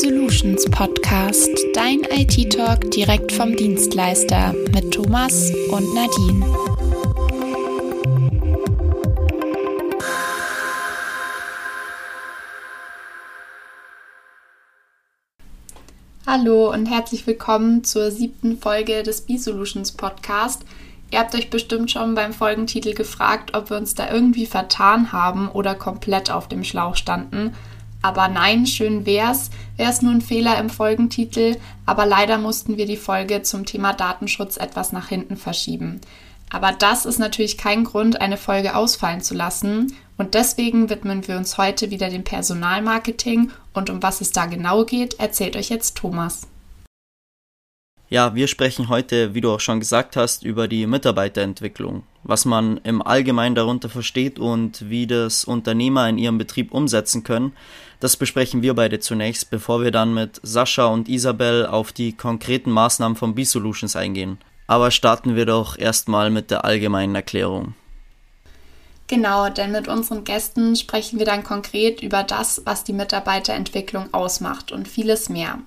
B-Solutions Podcast, dein IT-Talk direkt vom Dienstleister mit Thomas und Nadine. Hallo und herzlich willkommen zur siebten Folge des B-Solutions Podcast. Ihr habt euch bestimmt schon beim Folgentitel gefragt, ob wir uns da irgendwie vertan haben oder komplett auf dem Schlauch standen. Aber nein, schön wär's, wär's nur ein Fehler im Folgentitel, aber leider mussten wir die Folge zum Thema Datenschutz etwas nach hinten verschieben. Aber das ist natürlich kein Grund, eine Folge ausfallen zu lassen. Und deswegen widmen wir uns heute wieder dem Personalmarketing und um was es da genau geht, erzählt euch jetzt Thomas. Ja, wir sprechen heute, wie du auch schon gesagt hast, über die Mitarbeiterentwicklung, was man im Allgemeinen darunter versteht und wie das Unternehmer in ihrem Betrieb umsetzen können. Das besprechen wir beide zunächst, bevor wir dann mit Sascha und Isabel auf die konkreten Maßnahmen von B-Solutions eingehen. Aber starten wir doch erstmal mit der allgemeinen Erklärung. Genau, denn mit unseren Gästen sprechen wir dann konkret über das, was die Mitarbeiterentwicklung ausmacht und vieles mehr.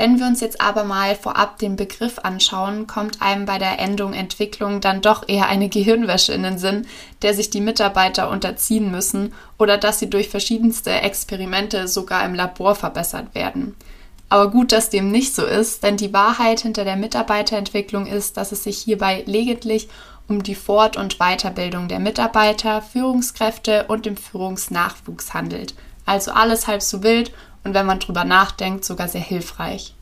Wenn wir uns jetzt aber mal vorab den Begriff anschauen, kommt einem bei der Endung Entwicklung dann doch eher eine Gehirnwäsche in den Sinn, der sich die Mitarbeiter unterziehen müssen oder dass sie durch verschiedenste Experimente sogar im Labor verbessert werden. Aber gut, dass dem nicht so ist, denn die Wahrheit hinter der Mitarbeiterentwicklung ist, dass es sich hierbei lediglich um die Fort- und Weiterbildung der Mitarbeiter, Führungskräfte und dem Führungsnachwuchs handelt. Also alles halb so wild und wenn man drüber nachdenkt, sogar sehr hilfreich.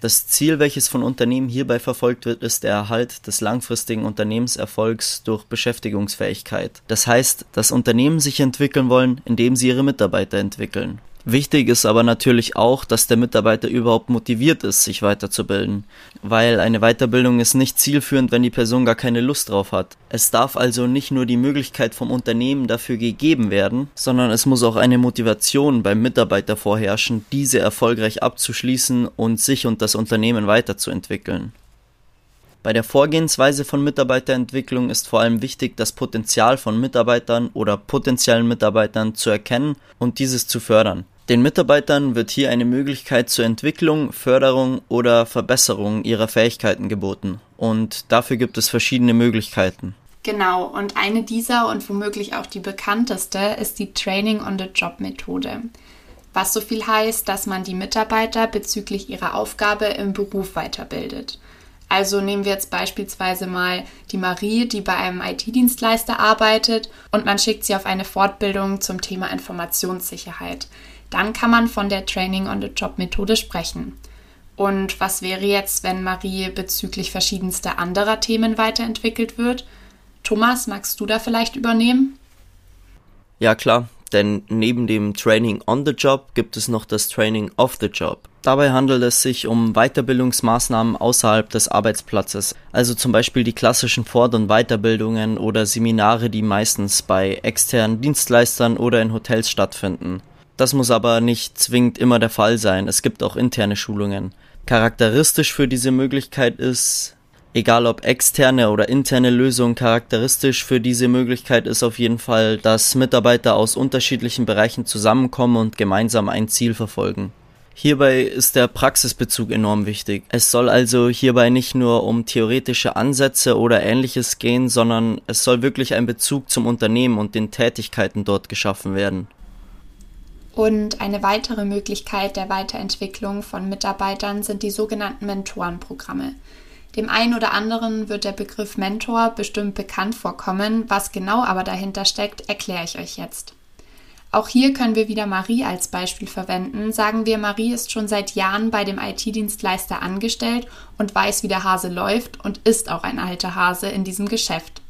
Das Ziel, welches von Unternehmen hierbei verfolgt wird, ist der Erhalt des langfristigen Unternehmenserfolgs durch Beschäftigungsfähigkeit. Das heißt, dass Unternehmen sich entwickeln wollen, indem sie ihre Mitarbeiter entwickeln. Wichtig ist aber natürlich auch, dass der Mitarbeiter überhaupt motiviert ist, sich weiterzubilden, weil eine Weiterbildung ist nicht zielführend, wenn die Person gar keine Lust drauf hat. Es darf also nicht nur die Möglichkeit vom Unternehmen dafür gegeben werden, sondern es muss auch eine Motivation beim Mitarbeiter vorherrschen, diese erfolgreich abzuschließen und sich und das Unternehmen weiterzuentwickeln. Bei der Vorgehensweise von Mitarbeiterentwicklung ist vor allem wichtig, das Potenzial von Mitarbeitern oder potenziellen Mitarbeitern zu erkennen und dieses zu fördern. Den Mitarbeitern wird hier eine Möglichkeit zur Entwicklung, Förderung oder Verbesserung ihrer Fähigkeiten geboten, und dafür gibt es verschiedene Möglichkeiten. Genau, und eine dieser und womöglich auch die bekannteste ist die Training on the Job Methode. Was so viel heißt, dass man die Mitarbeiter bezüglich ihrer Aufgabe im Beruf weiterbildet. Also nehmen wir jetzt beispielsweise mal die Marie, die bei einem IT-Dienstleister arbeitet und man schickt sie auf eine Fortbildung zum Thema Informationssicherheit dann kann man von der Training on the Job Methode sprechen. Und was wäre jetzt, wenn Marie bezüglich verschiedenster anderer Themen weiterentwickelt wird? Thomas, magst du da vielleicht übernehmen? Ja klar, denn neben dem Training on the Job gibt es noch das Training of the Job. Dabei handelt es sich um Weiterbildungsmaßnahmen außerhalb des Arbeitsplatzes, also zum Beispiel die klassischen Fort- und Weiterbildungen oder Seminare, die meistens bei externen Dienstleistern oder in Hotels stattfinden. Das muss aber nicht zwingend immer der Fall sein. Es gibt auch interne Schulungen. Charakteristisch für diese Möglichkeit ist, egal ob externe oder interne Lösung, charakteristisch für diese Möglichkeit ist auf jeden Fall, dass Mitarbeiter aus unterschiedlichen Bereichen zusammenkommen und gemeinsam ein Ziel verfolgen. Hierbei ist der Praxisbezug enorm wichtig. Es soll also hierbei nicht nur um theoretische Ansätze oder ähnliches gehen, sondern es soll wirklich ein Bezug zum Unternehmen und den Tätigkeiten dort geschaffen werden. Und eine weitere Möglichkeit der Weiterentwicklung von Mitarbeitern sind die sogenannten Mentorenprogramme. Dem einen oder anderen wird der Begriff Mentor bestimmt bekannt vorkommen. Was genau aber dahinter steckt, erkläre ich euch jetzt. Auch hier können wir wieder Marie als Beispiel verwenden. Sagen wir, Marie ist schon seit Jahren bei dem IT-Dienstleister angestellt und weiß, wie der Hase läuft und ist auch ein alter Hase in diesem Geschäft.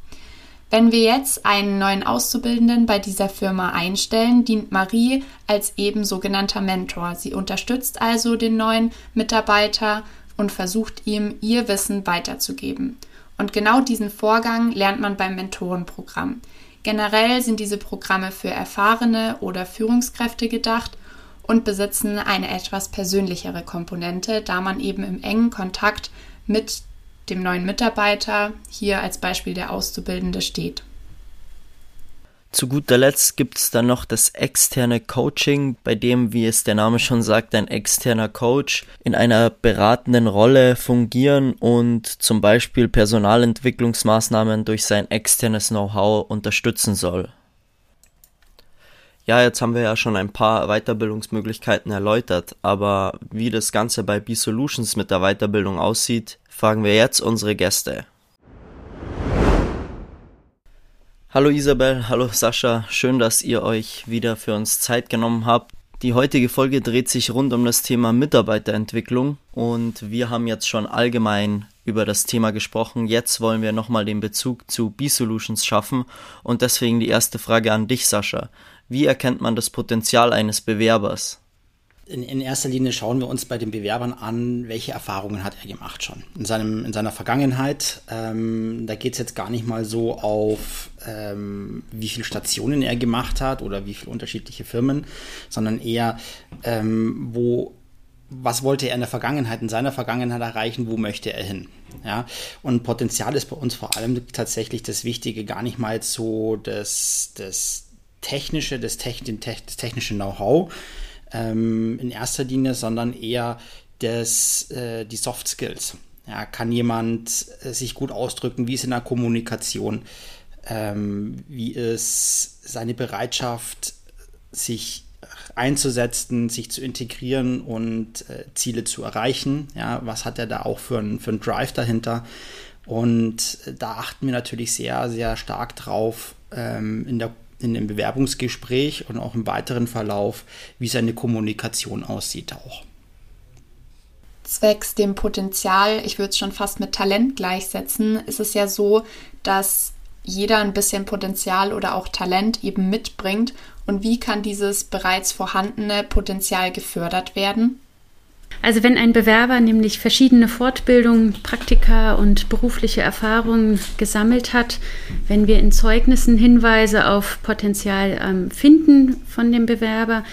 Wenn wir jetzt einen neuen Auszubildenden bei dieser Firma einstellen, dient Marie als eben sogenannter Mentor. Sie unterstützt also den neuen Mitarbeiter und versucht ihm ihr Wissen weiterzugeben. Und genau diesen Vorgang lernt man beim Mentorenprogramm. Generell sind diese Programme für erfahrene oder Führungskräfte gedacht und besitzen eine etwas persönlichere Komponente, da man eben im engen Kontakt mit dem neuen Mitarbeiter, hier als Beispiel der Auszubildende, steht. Zu guter Letzt gibt es dann noch das externe Coaching, bei dem, wie es der Name schon sagt, ein externer Coach in einer beratenden Rolle fungieren und zum Beispiel Personalentwicklungsmaßnahmen durch sein externes Know-how unterstützen soll. Ja, jetzt haben wir ja schon ein paar Weiterbildungsmöglichkeiten erläutert, aber wie das Ganze bei B-Solutions mit der Weiterbildung aussieht, fragen wir jetzt unsere Gäste. Hallo Isabel, hallo Sascha, schön, dass ihr euch wieder für uns Zeit genommen habt. Die heutige Folge dreht sich rund um das Thema Mitarbeiterentwicklung und wir haben jetzt schon allgemein über das Thema gesprochen. Jetzt wollen wir nochmal den Bezug zu B-Solutions schaffen und deswegen die erste Frage an dich, Sascha. Wie erkennt man das Potenzial eines Bewerbers? In, in, erster Linie schauen wir uns bei den Bewerbern an, welche Erfahrungen hat er gemacht schon in, seinem, in seiner Vergangenheit. Ähm, da geht es jetzt gar nicht mal so auf, ähm, wie viele Stationen er gemacht hat oder wie viele unterschiedliche Firmen, sondern eher, ähm, wo, was wollte er in der Vergangenheit, in seiner Vergangenheit erreichen, wo möchte er hin. Ja? Und Potenzial ist bei uns vor allem tatsächlich das Wichtige, gar nicht mal so das, das technische, das, Techn das technische Know-how ähm, in erster Linie, sondern eher das, äh, die Soft Skills. Ja, kann jemand äh, sich gut ausdrücken? Wie ist in der Kommunikation? Ähm, wie ist seine Bereitschaft, sich einzusetzen, sich zu integrieren und äh, Ziele zu erreichen? Ja, was hat er da auch für einen für Drive dahinter? Und äh, da achten wir natürlich sehr, sehr stark drauf ähm, in der in dem Bewerbungsgespräch und auch im weiteren Verlauf, wie seine Kommunikation aussieht auch. Zwecks dem Potenzial, ich würde es schon fast mit Talent gleichsetzen, ist es ja so, dass jeder ein bisschen Potenzial oder auch Talent eben mitbringt. Und wie kann dieses bereits vorhandene Potenzial gefördert werden? Also wenn ein Bewerber nämlich verschiedene Fortbildungen, Praktika und berufliche Erfahrungen gesammelt hat, wenn wir in Zeugnissen Hinweise auf Potenzial ähm, finden von dem Bewerber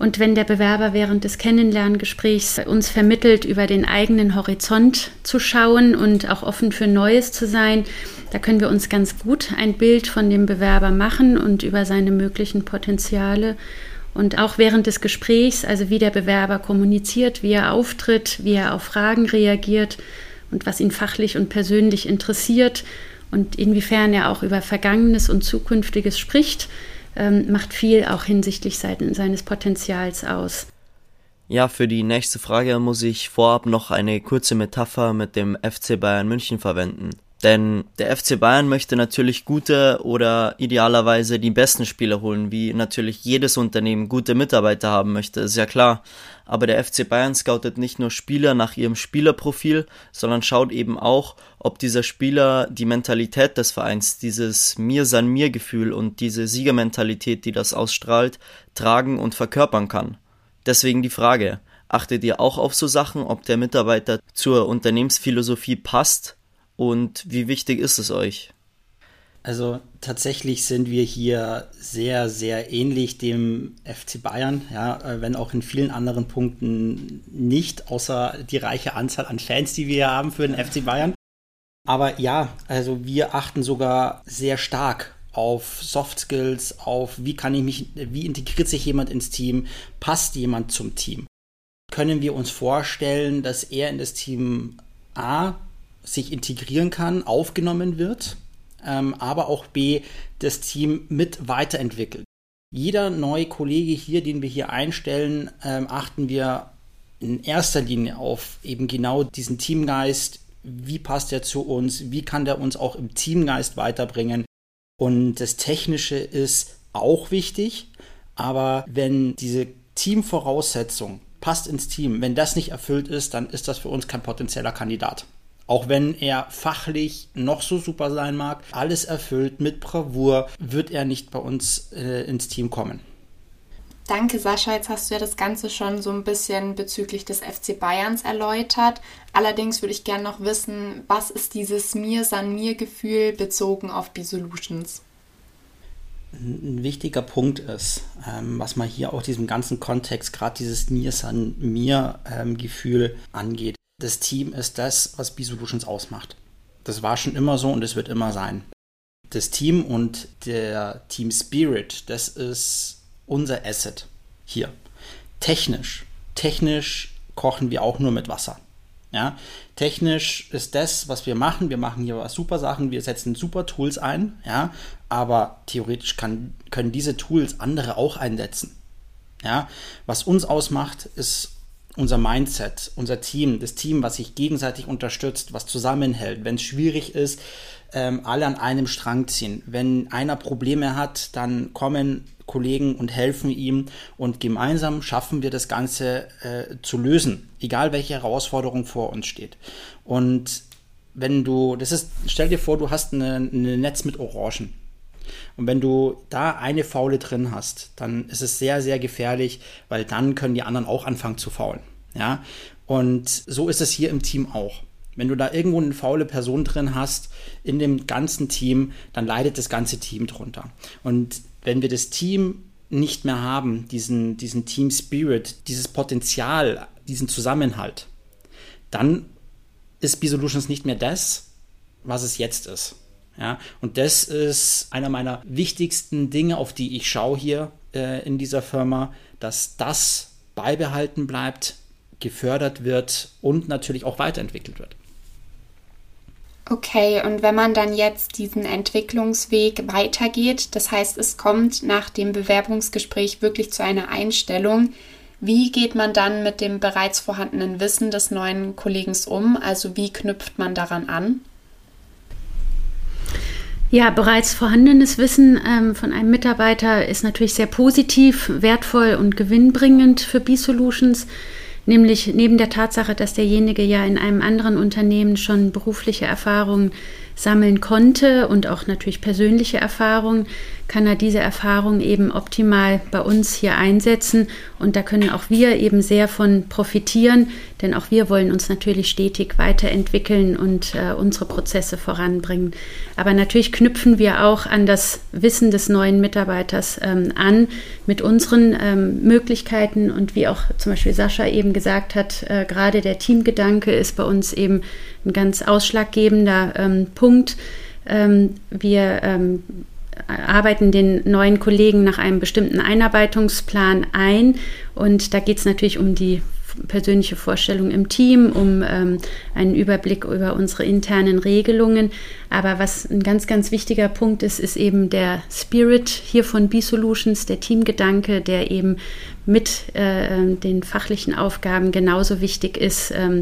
und wenn der Bewerber während des Kennenlerngesprächs uns vermittelt, über den eigenen Horizont zu schauen und auch offen für Neues zu sein, da können wir uns ganz gut ein Bild von dem Bewerber machen und über seine möglichen Potenziale und auch während des Gesprächs, also wie der Bewerber kommuniziert, wie er auftritt, wie er auf Fragen reagiert und was ihn fachlich und persönlich interessiert und inwiefern er auch über Vergangenes und Zukünftiges spricht, ähm, macht viel auch hinsichtlich seines Potenzials aus. Ja, für die nächste Frage muss ich vorab noch eine kurze Metapher mit dem FC Bayern München verwenden. Denn der FC Bayern möchte natürlich gute oder idealerweise die besten Spieler holen, wie natürlich jedes Unternehmen gute Mitarbeiter haben möchte, ist ja klar. Aber der FC Bayern scoutet nicht nur Spieler nach ihrem Spielerprofil, sondern schaut eben auch, ob dieser Spieler die Mentalität des Vereins, dieses Mir san mir Gefühl und diese Siegermentalität, die das ausstrahlt, tragen und verkörpern kann. Deswegen die Frage, achtet ihr auch auf so Sachen, ob der Mitarbeiter zur Unternehmensphilosophie passt und wie wichtig ist es euch? Also tatsächlich sind wir hier sehr, sehr ähnlich dem FC Bayern, ja, äh, wenn auch in vielen anderen Punkten nicht, außer die reiche Anzahl an Fans, die wir haben für den FC Bayern. Aber ja, also wir achten sogar sehr stark auf Soft Skills, auf wie kann ich mich, wie integriert sich jemand ins Team, passt jemand zum Team. Können wir uns vorstellen, dass er in das Team A sich integrieren kann, aufgenommen wird, ähm, aber auch B, das Team mit weiterentwickelt. Jeder neue Kollege hier, den wir hier einstellen, ähm, achten wir in erster Linie auf eben genau diesen Teamgeist. Wie passt er zu uns? Wie kann der uns auch im Teamgeist weiterbringen? Und das Technische ist auch wichtig, aber wenn diese Teamvoraussetzung passt ins Team, wenn das nicht erfüllt ist, dann ist das für uns kein potenzieller Kandidat. Auch wenn er fachlich noch so super sein mag, alles erfüllt mit Bravour, wird er nicht bei uns äh, ins Team kommen. Danke, Sascha. Jetzt hast du ja das Ganze schon so ein bisschen bezüglich des FC Bayerns erläutert. Allerdings würde ich gerne noch wissen, was ist dieses Mir-San-Mir-Gefühl bezogen auf B-Solutions? Ein wichtiger Punkt ist, ähm, was man hier auch diesem ganzen Kontext, gerade dieses Mir-San-Mir-Gefühl ähm, angeht das Team ist das, was B-Solutions ausmacht. Das war schon immer so und es wird immer sein. das Team und der Team Spirit, das ist unser Asset hier. Technisch, technisch kochen wir auch nur mit Wasser. Ja, technisch ist das, was wir machen. Wir machen hier super Sachen, wir setzen super Tools ein, ja, aber theoretisch kann, können diese Tools andere auch einsetzen. Ja, was uns ausmacht, ist unser Mindset, unser Team, das Team, was sich gegenseitig unterstützt, was zusammenhält. Wenn es schwierig ist, ähm, alle an einem Strang ziehen. Wenn einer Probleme hat, dann kommen Kollegen und helfen ihm und gemeinsam schaffen wir das Ganze äh, zu lösen, egal welche Herausforderung vor uns steht. Und wenn du, das ist, stell dir vor, du hast ein Netz mit Orangen. Und wenn du da eine Faule drin hast, dann ist es sehr, sehr gefährlich, weil dann können die anderen auch anfangen zu faulen. Ja? Und so ist es hier im Team auch. Wenn du da irgendwo eine faule Person drin hast in dem ganzen Team, dann leidet das ganze Team drunter. Und wenn wir das Team nicht mehr haben, diesen, diesen Team Spirit, dieses Potenzial, diesen Zusammenhalt, dann ist B-Solutions nicht mehr das, was es jetzt ist. Ja, und das ist einer meiner wichtigsten Dinge, auf die ich schaue hier äh, in dieser Firma, dass das beibehalten bleibt, gefördert wird und natürlich auch weiterentwickelt wird. Okay, und wenn man dann jetzt diesen Entwicklungsweg weitergeht, das heißt, es kommt nach dem Bewerbungsgespräch wirklich zu einer Einstellung, wie geht man dann mit dem bereits vorhandenen Wissen des neuen Kollegen um? Also wie knüpft man daran an? Ja, bereits vorhandenes Wissen ähm, von einem Mitarbeiter ist natürlich sehr positiv, wertvoll und gewinnbringend für B-Solutions. Nämlich neben der Tatsache, dass derjenige ja in einem anderen Unternehmen schon berufliche Erfahrungen sammeln konnte und auch natürlich persönliche Erfahrungen, kann er diese Erfahrung eben optimal bei uns hier einsetzen. Und da können auch wir eben sehr von profitieren, denn auch wir wollen uns natürlich stetig weiterentwickeln und äh, unsere Prozesse voranbringen. Aber natürlich knüpfen wir auch an das Wissen des neuen Mitarbeiters ähm, an mit unseren ähm, Möglichkeiten. Und wie auch zum Beispiel Sascha eben gesagt hat, äh, gerade der Teamgedanke ist bei uns eben ein ganz ausschlaggebender ähm, Punkt. Ähm, wir ähm, arbeiten den neuen Kollegen nach einem bestimmten Einarbeitungsplan ein. Und da geht es natürlich um die persönliche Vorstellung im Team, um ähm, einen Überblick über unsere internen Regelungen. Aber was ein ganz, ganz wichtiger Punkt ist, ist eben der Spirit hier von B-Solutions, der Teamgedanke, der eben mit äh, den fachlichen Aufgaben genauso wichtig ist. Ähm,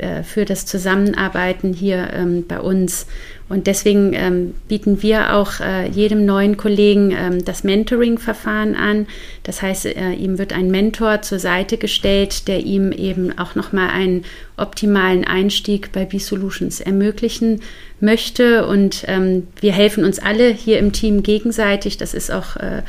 äh, für das Zusammenarbeiten hier ähm, bei uns. Und deswegen ähm, bieten wir auch äh, jedem neuen Kollegen ähm, das Mentoring-Verfahren an. Das heißt, äh, ihm wird ein Mentor zur Seite gestellt, der ihm eben auch nochmal einen optimalen Einstieg bei B-Solutions ermöglichen möchte. Und ähm, wir helfen uns alle hier im Team gegenseitig. Das ist auch äh,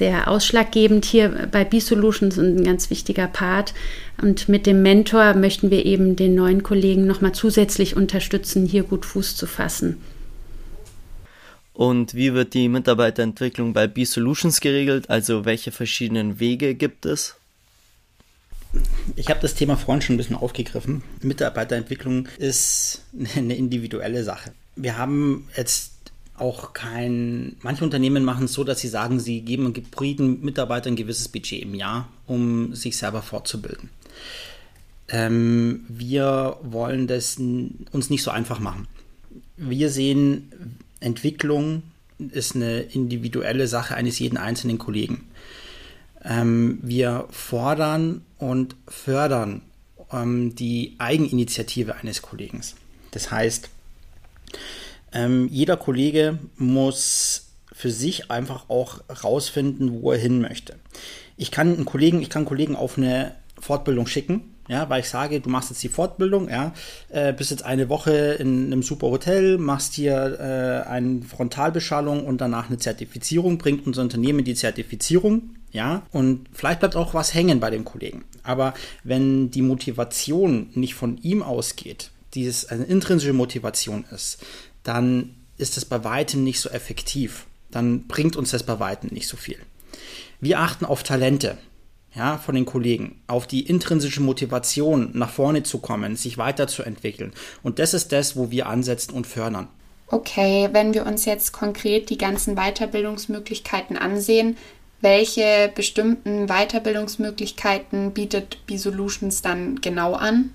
sehr ausschlaggebend hier bei B-Solutions und ein ganz wichtiger Part. Und mit dem Mentor möchten wir eben den neuen Kollegen nochmal zusätzlich unterstützen, hier gut Fuß zu fassen. Und wie wird die Mitarbeiterentwicklung bei B-Solutions geregelt? Also welche verschiedenen Wege gibt es? Ich habe das Thema vorhin schon ein bisschen aufgegriffen. Mitarbeiterentwicklung ist eine individuelle Sache. Wir haben jetzt auch kein. Manche Unternehmen machen es so, dass sie sagen, sie geben hybriden Mitarbeitern ein gewisses Budget im Jahr, um sich selber fortzubilden. Ähm, wir wollen das uns nicht so einfach machen. Wir sehen, Entwicklung ist eine individuelle Sache eines jeden einzelnen Kollegen. Ähm, wir fordern und fördern ähm, die Eigeninitiative eines Kollegen. Das heißt, ähm, jeder Kollege muss für sich einfach auch rausfinden, wo er hin möchte. Ich kann einen Kollegen, ich kann Kollegen auf eine Fortbildung schicken, ja, weil ich sage, du machst jetzt die Fortbildung, ja, äh, bist jetzt eine Woche in einem super Hotel, machst hier äh, eine Frontalbeschallung und danach eine Zertifizierung, bringt unser Unternehmen die Zertifizierung, ja, und vielleicht bleibt auch was hängen bei dem Kollegen. Aber wenn die Motivation nicht von ihm ausgeht, dieses eine intrinsische Motivation ist, dann ist es bei weitem nicht so effektiv. Dann bringt uns das bei weitem nicht so viel. Wir achten auf Talente ja, von den Kollegen, auf die intrinsische Motivation, nach vorne zu kommen, sich weiterzuentwickeln. Und das ist das, wo wir ansetzen und fördern. Okay, wenn wir uns jetzt konkret die ganzen Weiterbildungsmöglichkeiten ansehen, welche bestimmten Weiterbildungsmöglichkeiten bietet B-Solutions dann genau an?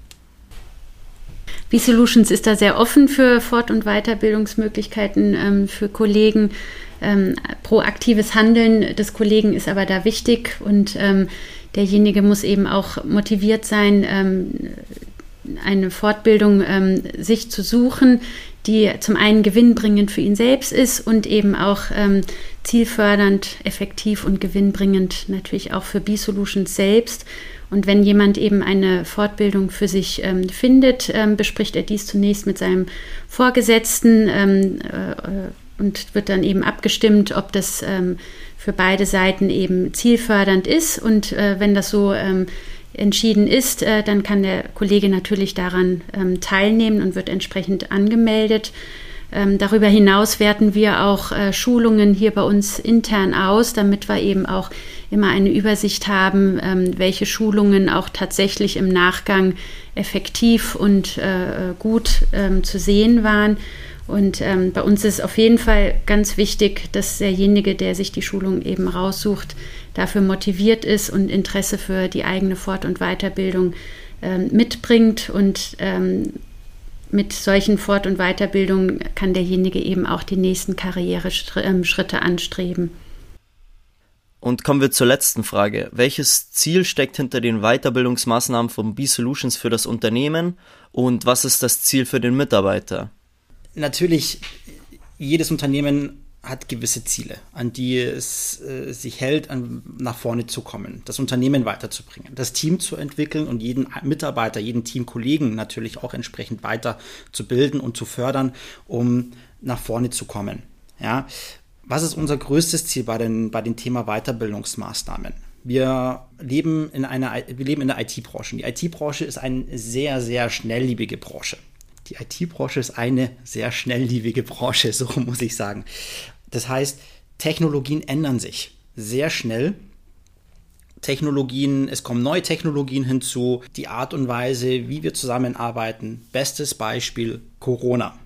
B-Solutions ist da sehr offen für Fort- und Weiterbildungsmöglichkeiten ähm, für Kollegen. Ähm, proaktives Handeln des Kollegen ist aber da wichtig und ähm, derjenige muss eben auch motiviert sein, ähm, eine Fortbildung ähm, sich zu suchen, die zum einen gewinnbringend für ihn selbst ist und eben auch ähm, zielfördernd, effektiv und gewinnbringend natürlich auch für B-Solutions selbst. Und wenn jemand eben eine Fortbildung für sich ähm, findet, ähm, bespricht er dies zunächst mit seinem Vorgesetzten ähm, äh, und wird dann eben abgestimmt, ob das ähm, für beide Seiten eben zielfördernd ist. Und äh, wenn das so ähm, entschieden ist, äh, dann kann der Kollege natürlich daran ähm, teilnehmen und wird entsprechend angemeldet. Ähm, darüber hinaus werten wir auch äh, Schulungen hier bei uns intern aus, damit wir eben auch immer eine Übersicht haben, ähm, welche Schulungen auch tatsächlich im Nachgang effektiv und äh, gut ähm, zu sehen waren. Und ähm, bei uns ist auf jeden Fall ganz wichtig, dass derjenige, der sich die Schulung eben raussucht, dafür motiviert ist und Interesse für die eigene Fort- und Weiterbildung ähm, mitbringt. Und ähm, mit solchen Fort- und Weiterbildungen kann derjenige eben auch die nächsten Karriereschritte anstreben. Und kommen wir zur letzten Frage. Welches Ziel steckt hinter den Weiterbildungsmaßnahmen von B-Solutions für das Unternehmen und was ist das Ziel für den Mitarbeiter? Natürlich, jedes Unternehmen hat gewisse Ziele, an die es äh, sich hält, an, nach vorne zu kommen, das Unternehmen weiterzubringen, das Team zu entwickeln und jeden Mitarbeiter, jeden Teamkollegen natürlich auch entsprechend weiter zu bilden und zu fördern, um nach vorne zu kommen. Ja, was ist unser größtes Ziel bei den, bei dem Thema Weiterbildungsmaßnahmen? Wir leben in einer, wir leben in der IT-Branche. Die IT-Branche ist eine sehr, sehr schnelllebige Branche. Die IT-Branche ist eine sehr schnelllebige Branche, so muss ich sagen. Das heißt, Technologien ändern sich sehr schnell. Technologien, es kommen neue Technologien hinzu, die Art und Weise, wie wir zusammenarbeiten. Bestes Beispiel Corona.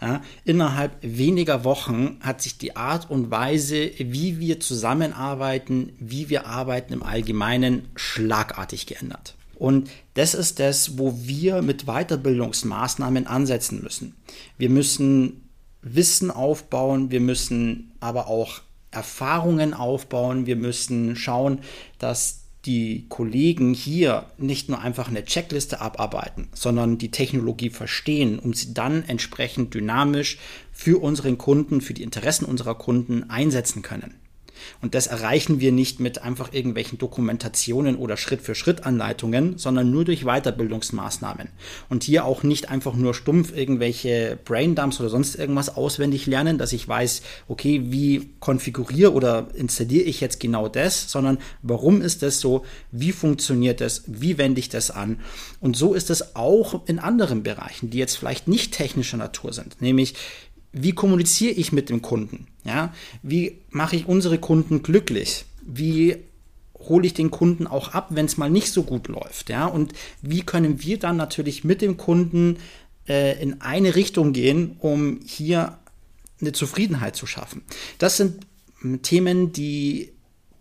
Ja, innerhalb weniger Wochen hat sich die Art und Weise, wie wir zusammenarbeiten, wie wir arbeiten im Allgemeinen schlagartig geändert. Und das ist das, wo wir mit Weiterbildungsmaßnahmen ansetzen müssen. Wir müssen Wissen aufbauen, wir müssen aber auch Erfahrungen aufbauen, wir müssen schauen, dass die Kollegen hier nicht nur einfach eine Checkliste abarbeiten, sondern die Technologie verstehen, um sie dann entsprechend dynamisch für unseren Kunden, für die Interessen unserer Kunden einsetzen können. Und das erreichen wir nicht mit einfach irgendwelchen Dokumentationen oder Schritt-für-Schritt-Anleitungen, sondern nur durch Weiterbildungsmaßnahmen. Und hier auch nicht einfach nur stumpf irgendwelche Braindumps oder sonst irgendwas auswendig lernen, dass ich weiß, okay, wie konfiguriere oder installiere ich jetzt genau das, sondern warum ist das so, wie funktioniert das, wie wende ich das an. Und so ist es auch in anderen Bereichen, die jetzt vielleicht nicht technischer Natur sind, nämlich wie kommuniziere ich mit dem Kunden? Ja, wie mache ich unsere Kunden glücklich? Wie hole ich den Kunden auch ab, wenn es mal nicht so gut läuft? Ja, und wie können wir dann natürlich mit dem Kunden äh, in eine Richtung gehen, um hier eine Zufriedenheit zu schaffen? Das sind Themen, die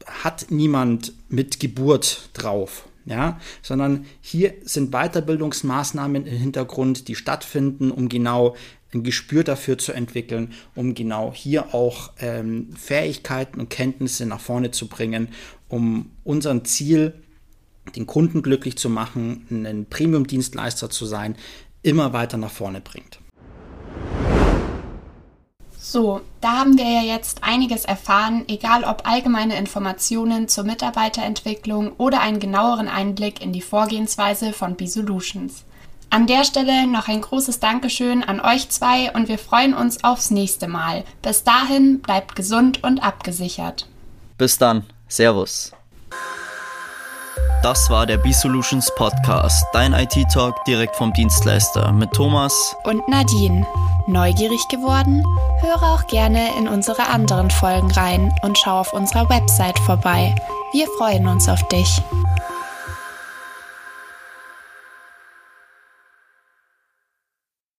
hat niemand mit Geburt drauf ja, sondern hier sind Weiterbildungsmaßnahmen im Hintergrund, die stattfinden, um genau ein Gespür dafür zu entwickeln, um genau hier auch ähm, Fähigkeiten und Kenntnisse nach vorne zu bringen, um unser Ziel, den Kunden glücklich zu machen, ein Premium-Dienstleister zu sein, immer weiter nach vorne bringt. So, da haben wir ja jetzt einiges erfahren, egal ob allgemeine Informationen zur Mitarbeiterentwicklung oder einen genaueren Einblick in die Vorgehensweise von B-Solutions. An der Stelle noch ein großes Dankeschön an euch zwei und wir freuen uns aufs nächste Mal. Bis dahin bleibt gesund und abgesichert. Bis dann. Servus. Das war der B-Solutions Podcast, dein IT-Talk direkt vom Dienstleister mit Thomas und Nadine. Neugierig geworden? Höre auch gerne in unsere anderen Folgen rein und schau auf unserer Website vorbei. Wir freuen uns auf dich.